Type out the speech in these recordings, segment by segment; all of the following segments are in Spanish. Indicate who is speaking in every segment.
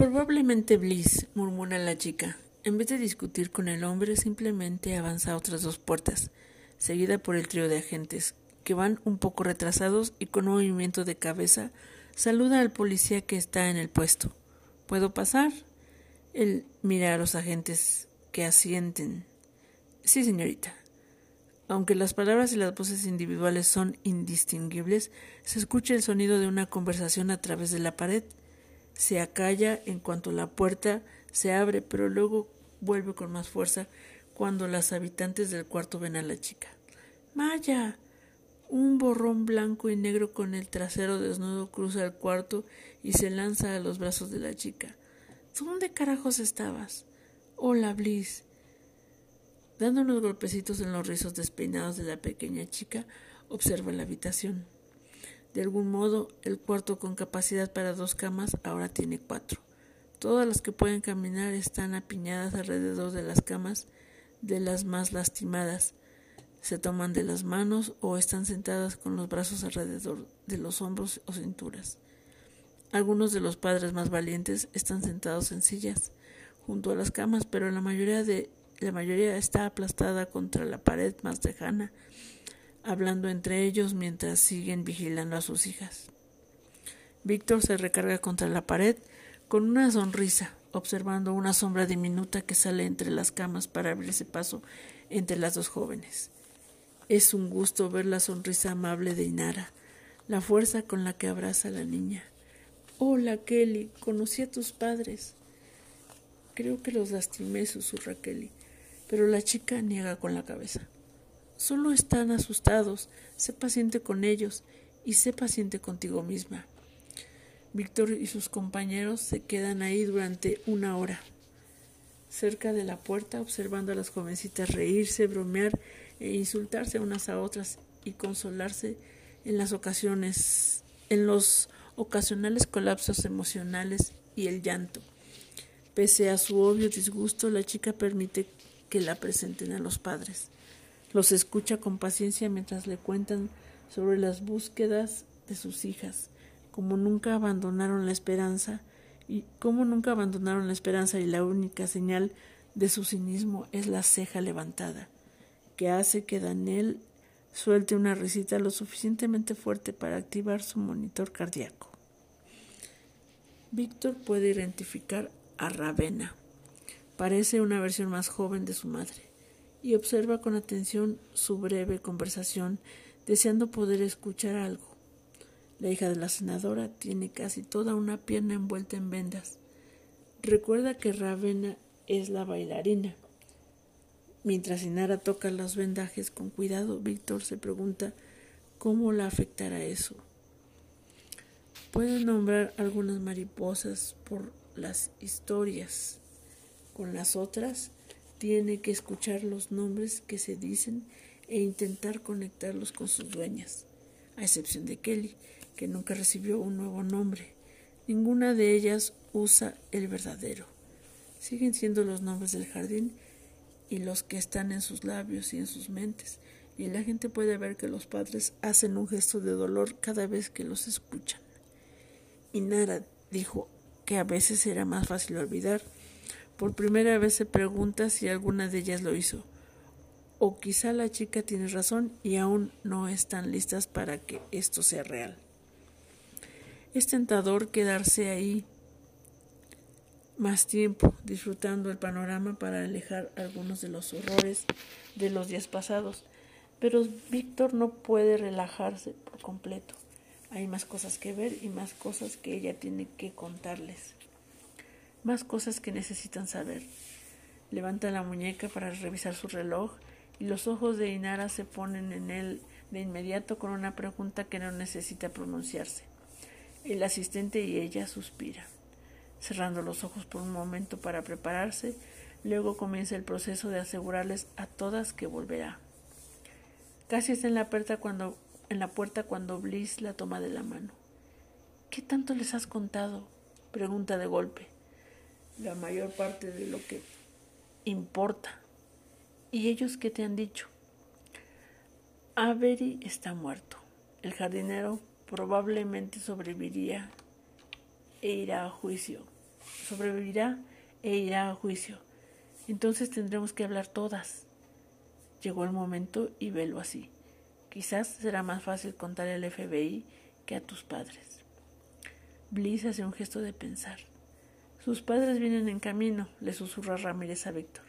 Speaker 1: Probablemente Bliss, murmura la chica. En vez de discutir con el hombre, simplemente avanza a otras dos puertas, seguida por el trío de agentes, que van un poco retrasados y con un movimiento de cabeza saluda al policía que está en el puesto. ¿Puedo pasar? Él mira a los agentes que asienten. Sí, señorita. Aunque las palabras y las voces individuales son indistinguibles, se escucha el sonido de una conversación a través de la pared. Se acalla en cuanto la puerta se abre, pero luego vuelve con más fuerza cuando las habitantes del cuarto ven a la chica. Maya. Un borrón blanco y negro con el trasero desnudo cruza el cuarto y se lanza a los brazos de la chica. ¿Dónde carajos estabas? Hola, Bliss. Dando unos golpecitos en los rizos despeinados de la pequeña chica, observa la habitación. De algún modo, el cuarto con capacidad para dos camas ahora tiene cuatro. Todas las que pueden caminar están apiñadas alrededor de las camas de las más lastimadas. Se toman de las manos o están sentadas con los brazos alrededor de los hombros o cinturas. Algunos de los padres más valientes están sentados en sillas junto a las camas, pero la mayoría de la mayoría está aplastada contra la pared más lejana, hablando entre ellos mientras siguen vigilando a sus hijas. Víctor se recarga contra la pared con una sonrisa, observando una sombra diminuta que sale entre las camas para abrirse paso entre las dos jóvenes. Es un gusto ver la sonrisa amable de Inara, la fuerza con la que abraza a la niña. Hola, Kelly, conocí a tus padres. Creo que los lastimé, susurra Kelly, pero la chica niega con la cabeza. Solo están asustados, sé paciente con ellos y sé paciente contigo misma. Víctor y sus compañeros se quedan ahí durante una hora, cerca de la puerta, observando a las jovencitas reírse, bromear e insultarse unas a otras y consolarse en las ocasiones, en los ocasionales colapsos emocionales y el llanto. Pese a su obvio disgusto, la chica permite que la presenten a los padres. Los escucha con paciencia mientras le cuentan sobre las búsquedas de sus hijas, como nunca abandonaron la esperanza y cómo nunca abandonaron la esperanza y la única señal de su cinismo es la ceja levantada, que hace que Daniel suelte una risita lo suficientemente fuerte para activar su monitor cardíaco. Víctor puede identificar a Ravenna. Parece una versión más joven de su madre y observa con atención su breve conversación, deseando poder escuchar algo. La hija de la senadora tiene casi toda una pierna envuelta en vendas. Recuerda que Ravenna es la bailarina. Mientras Inara toca los vendajes con cuidado, Víctor se pregunta cómo la afectará eso. Puede nombrar algunas mariposas por las historias. Con las otras, tiene que escuchar los nombres que se dicen e intentar conectarlos con sus dueñas, a excepción de Kelly, que nunca recibió un nuevo nombre. Ninguna de ellas usa el verdadero. Siguen siendo los nombres del jardín y los que están en sus labios y en sus mentes, y la gente puede ver que los padres hacen un gesto de dolor cada vez que los escuchan. Y Nara dijo que a veces era más fácil olvidar. Por primera vez se pregunta si alguna de ellas lo hizo. O quizá la chica tiene razón y aún no están listas para que esto sea real. Es tentador quedarse ahí más tiempo, disfrutando el panorama para alejar algunos de los horrores de los días pasados. Pero Víctor no puede relajarse por completo. Hay más cosas que ver y más cosas que ella tiene que contarles. Más cosas que necesitan saber. Levanta la muñeca para revisar su reloj y los ojos de Inara se ponen en él de inmediato con una pregunta que no necesita pronunciarse. El asistente y ella suspiran, cerrando los ojos por un momento para prepararse, luego comienza el proceso de asegurarles a todas que volverá. Casi está en la puerta cuando, en la puerta cuando Bliss la toma de la mano. ¿Qué tanto les has contado? pregunta de golpe. La mayor parte de lo que importa. ¿Y ellos qué te han dicho? Avery está muerto. El jardinero probablemente sobreviviría e irá a juicio. sobrevivirá e irá a juicio. Entonces tendremos que hablar todas. Llegó el momento y velo así. Quizás será más fácil contar al FBI que a tus padres. Bliss hace un gesto de pensar. Sus padres vienen en camino, le susurra Ramírez a Víctor.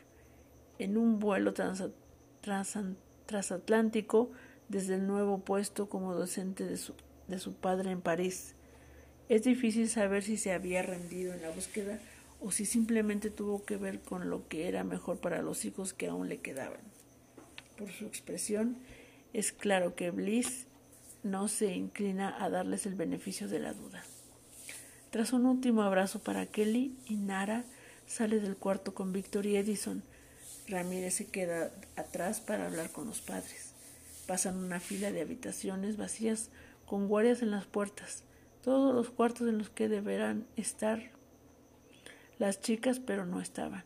Speaker 1: En un vuelo transatlántico desde el nuevo puesto como docente de su, de su padre en París. Es difícil saber si se había rendido en la búsqueda o si simplemente tuvo que ver con lo que era mejor para los hijos que aún le quedaban. Por su expresión, es claro que Bliss no se inclina a darles el beneficio de la duda. Tras un último abrazo para Kelly y Nara, sale del cuarto con Víctor y Edison. Ramírez se queda atrás para hablar con los padres. Pasan una fila de habitaciones vacías con guardias en las puertas, todos los cuartos en los que deberán estar las chicas, pero no estaban.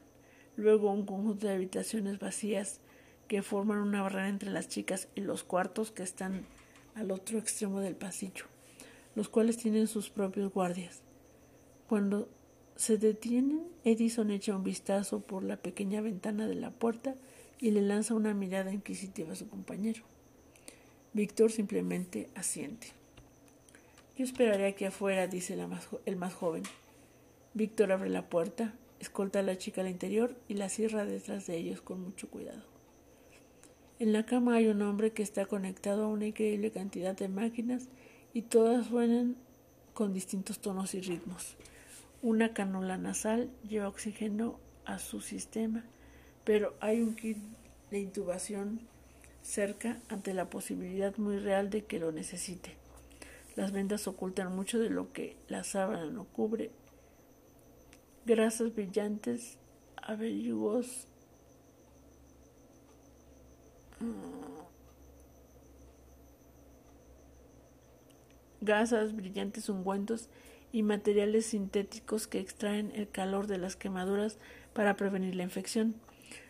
Speaker 1: Luego un conjunto de habitaciones vacías que forman una barrera entre las chicas y los cuartos que están al otro extremo del pasillo, los cuales tienen sus propios guardias. Cuando se detienen, Edison echa un vistazo por la pequeña ventana de la puerta y le lanza una mirada inquisitiva a su compañero. Víctor simplemente asiente. Yo esperaré aquí afuera, dice el más joven. Víctor abre la puerta, escolta a la chica al interior y la cierra detrás de ellos con mucho cuidado. En la cama hay un hombre que está conectado a una increíble cantidad de máquinas y todas suenan con distintos tonos y ritmos. Una canula nasal lleva oxígeno a su sistema, pero hay un kit de intubación cerca ante la posibilidad muy real de que lo necesite. Las vendas ocultan mucho de lo que la sábana no cubre. Grasas brillantes, averiguos, mm, gasas, brillantes ungüentos y materiales sintéticos que extraen el calor de las quemaduras para prevenir la infección.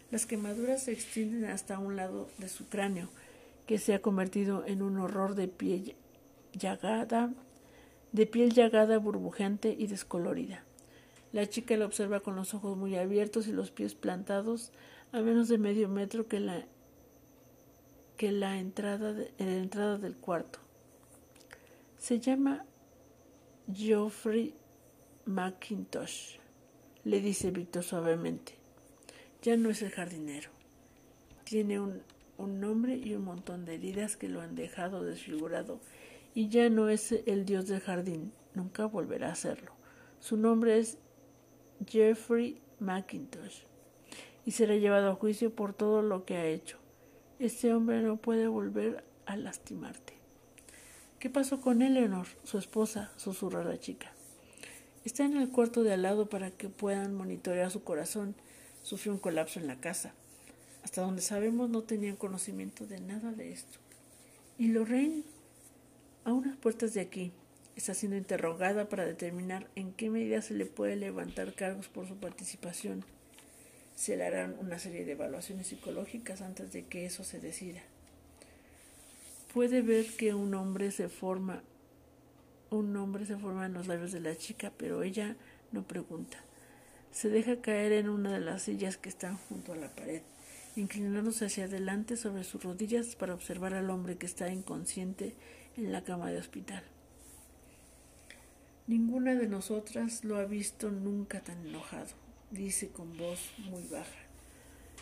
Speaker 1: Las quemaduras se extienden hasta un lado de su cráneo, que se ha convertido en un horror de piel llagada, de piel llagada, burbujeante y descolorida. La chica la observa con los ojos muy abiertos y los pies plantados a menos de medio metro que la, que la entrada, en la entrada del cuarto. Se llama Geoffrey McIntosh, le dice Víctor suavemente. Ya no es el jardinero. Tiene un, nombre y un montón de heridas que lo han dejado desfigurado y ya no es el dios del jardín. Nunca volverá a serlo. Su nombre es Jeffrey McIntosh y será llevado a juicio por todo lo que ha hecho. Este hombre no puede volver a lastimarte. ¿Qué pasó con Eleanor, su esposa? susurra la chica. Está en el cuarto de al lado para que puedan monitorear su corazón. Sufrió un colapso en la casa. Hasta donde sabemos no tenían conocimiento de nada de esto. ¿Y Lorraine? A unas puertas de aquí. Está siendo interrogada para determinar en qué medida se le puede levantar cargos por su participación. Se le harán una serie de evaluaciones psicológicas antes de que eso se decida. Puede ver que un hombre se forma, un hombre se forma en los labios de la chica, pero ella no pregunta. Se deja caer en una de las sillas que están junto a la pared, inclinándose hacia adelante sobre sus rodillas para observar al hombre que está inconsciente en la cama de hospital. Ninguna de nosotras lo ha visto nunca tan enojado, dice con voz muy baja.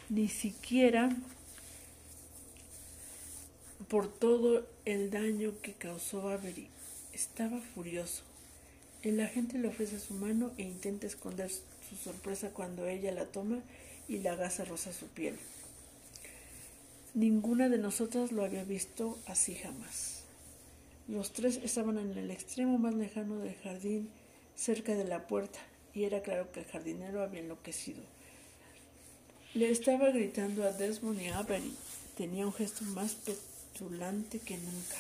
Speaker 1: Ni siquiera por todo el daño que causó Avery. Estaba furioso. El agente le ofrece su mano e intenta esconder su sorpresa cuando ella la toma y la gasa rosa su piel. Ninguna de nosotras lo había visto así jamás. Los tres estaban en el extremo más lejano del jardín, cerca de la puerta, y era claro que el jardinero había enloquecido. Le estaba gritando a Desmond y a Avery. Tenía un gesto más que nunca.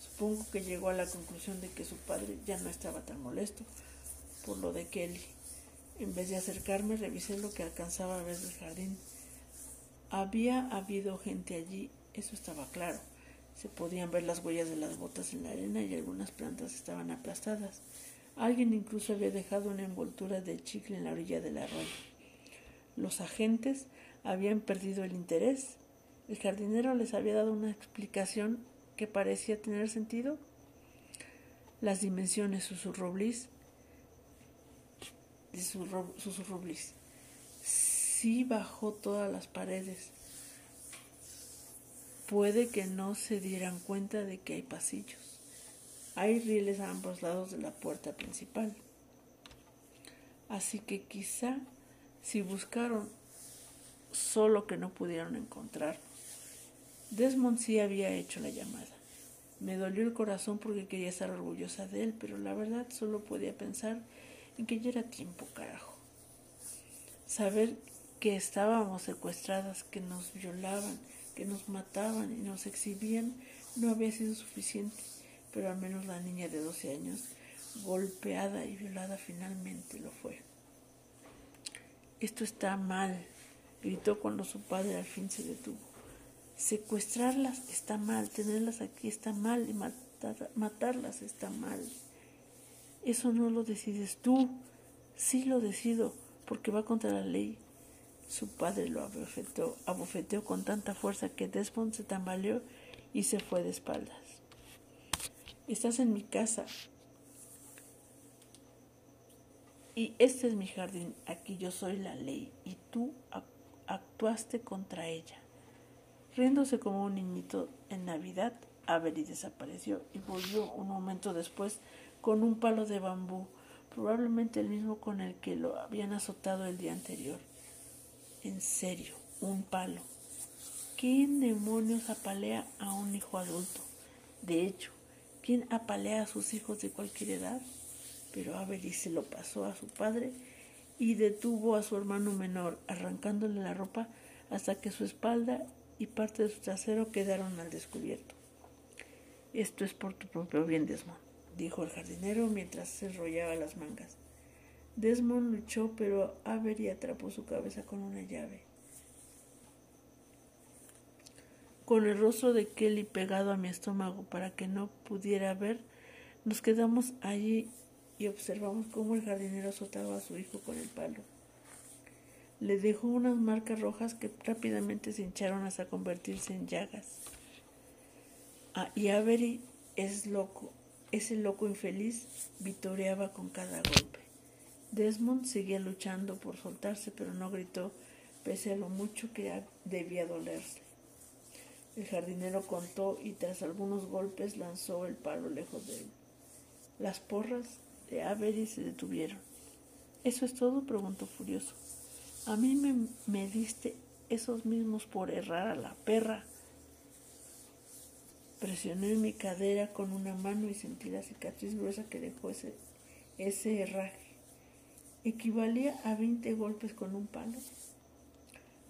Speaker 1: Supongo que llegó a la conclusión de que su padre ya no estaba tan molesto por lo de Kelly. En vez de acercarme, revisé lo que alcanzaba a ver del jardín. Había habido gente allí, eso estaba claro. Se podían ver las huellas de las botas en la arena y algunas plantas estaban aplastadas. Alguien incluso había dejado una envoltura de chicle en la orilla del arroyo. Los agentes habían perdido el interés. El jardinero les había dado una explicación que parecía tener sentido. Las dimensiones, susurró Bliss. Susurró Bliss. Sí bajó todas las paredes. Puede que no se dieran cuenta de que hay pasillos. Hay rieles a ambos lados de la puerta principal. Así que quizá si buscaron solo que no pudieron encontrarnos. Desmond sí había hecho la llamada. Me dolió el corazón porque quería estar orgullosa de él, pero la verdad solo podía pensar en que ya era tiempo, carajo. Saber que estábamos secuestradas, que nos violaban, que nos mataban y nos exhibían no había sido suficiente pero al menos la niña de 12 años, golpeada y violada, finalmente lo fue. Esto está mal, gritó cuando su padre al fin se detuvo. Secuestrarlas está mal, tenerlas aquí está mal y matarlas está mal. Eso no lo decides tú, sí lo decido, porque va contra la ley. Su padre lo abofeteó, abofeteó con tanta fuerza que Desmond se tambaleó y se fue de espaldas. Estás en mi casa. Y este es mi jardín. Aquí yo soy la ley. Y tú actuaste contra ella. Riéndose como un niñito en Navidad, Avery desapareció y volvió un momento después con un palo de bambú, probablemente el mismo con el que lo habían azotado el día anterior. En serio, un palo. ¿Quién demonios apalea a un hijo adulto? De hecho, ¿Quién apalea a sus hijos de cualquier edad? Pero Avery se lo pasó a su padre y detuvo a su hermano menor, arrancándole la ropa hasta que su espalda y parte de su trasero quedaron al descubierto. Esto es por tu propio bien, Desmond, dijo el jardinero mientras se enrollaba las mangas. Desmond luchó, pero Avery atrapó su cabeza con una llave. con el rostro de Kelly pegado a mi estómago para que no pudiera ver, nos quedamos allí y observamos cómo el jardinero azotaba a su hijo con el palo. Le dejó unas marcas rojas que rápidamente se hincharon hasta convertirse en llagas. Ah, y Avery es loco, ese loco infeliz vitoreaba con cada golpe. Desmond seguía luchando por soltarse, pero no gritó, pese a lo mucho que debía dolerse. El jardinero contó y tras algunos golpes lanzó el palo lejos de él. Las porras de Avery se detuvieron. ¿Eso es todo? preguntó furioso. A mí me, me diste esos mismos por errar a la perra. Presioné mi cadera con una mano y sentí la cicatriz gruesa que dejó ese, ese herraje. ¿Equivalía a veinte golpes con un palo?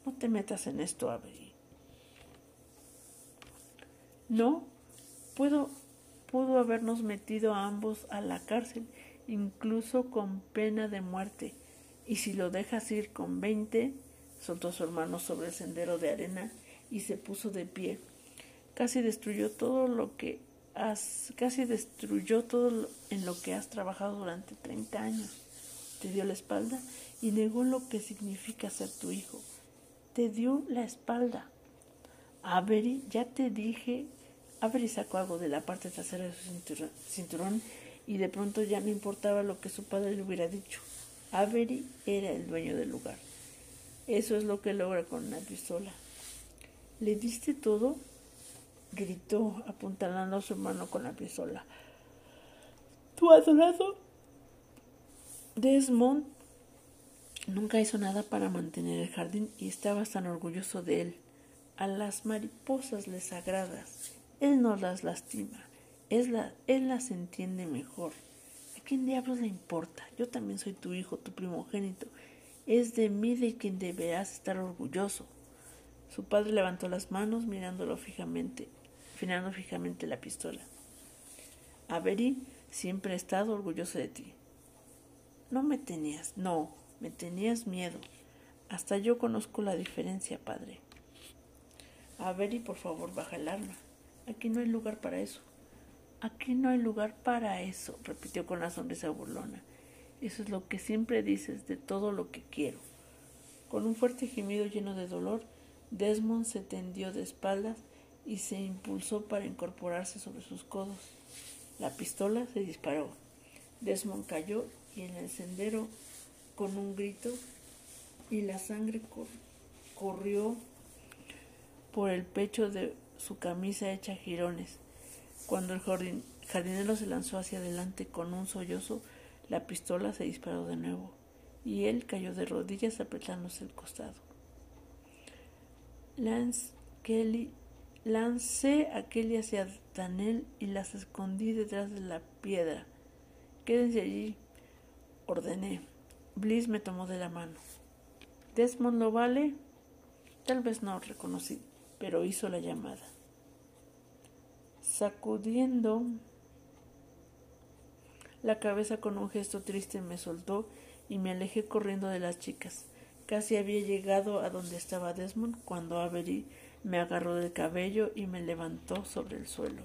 Speaker 1: No te metas en esto, Avery. No, pudo, pudo habernos metido a ambos a la cárcel, incluso con pena de muerte. Y si lo dejas ir con veinte, soltó su hermano sobre el sendero de arena y se puso de pie. Casi destruyó todo lo que has, casi destruyó todo en lo que has trabajado durante treinta años. Te dio la espalda y negó lo que significa ser tu hijo. Te dio la espalda. Avery, ya te dije, Avery sacó algo de la parte trasera de su cinturón y de pronto ya no importaba lo que su padre le hubiera dicho. Avery era el dueño del lugar. Eso es lo que logra con una pistola. ¿Le diste todo? gritó, apuntalando a su hermano con la pistola. Tu adorado Desmond nunca hizo nada para mantener el jardín y estaba tan orgulloso de él. A las mariposas les agradas. Él no las lastima. la, él las entiende mejor. ¿A quién diablos le importa? Yo también soy tu hijo, tu primogénito. Es de mí de quien deberás estar orgulloso. Su padre levantó las manos mirándolo fijamente, afinando fijamente la pistola. Avery siempre he estado orgulloso de ti. No me tenías, no, me tenías miedo. Hasta yo conozco la diferencia, padre. A ver y por favor baja el arma. Aquí no hay lugar para eso. Aquí no hay lugar para eso, repitió con la sonrisa burlona. Eso es lo que siempre dices de todo lo que quiero. Con un fuerte gemido lleno de dolor, Desmond se tendió de espaldas y se impulsó para incorporarse sobre sus codos. La pistola se disparó. Desmond cayó y en el sendero, con un grito, y la sangre corrió por el pecho de su camisa hecha jirones. Cuando el jardinero se lanzó hacia adelante con un sollozo, la pistola se disparó de nuevo y él cayó de rodillas apretándose el costado. Lance Kelly lancé a Kelly hacia Daniel y las escondí detrás de la piedra. Quédense allí, ordené. Bliss me tomó de la mano. ¿Desmond lo vale? Tal vez no reconocí, pero hizo la llamada. Sacudiendo la cabeza con un gesto triste me soltó y me alejé corriendo de las chicas. Casi había llegado a donde estaba Desmond cuando Avery me agarró del cabello y me levantó sobre el suelo.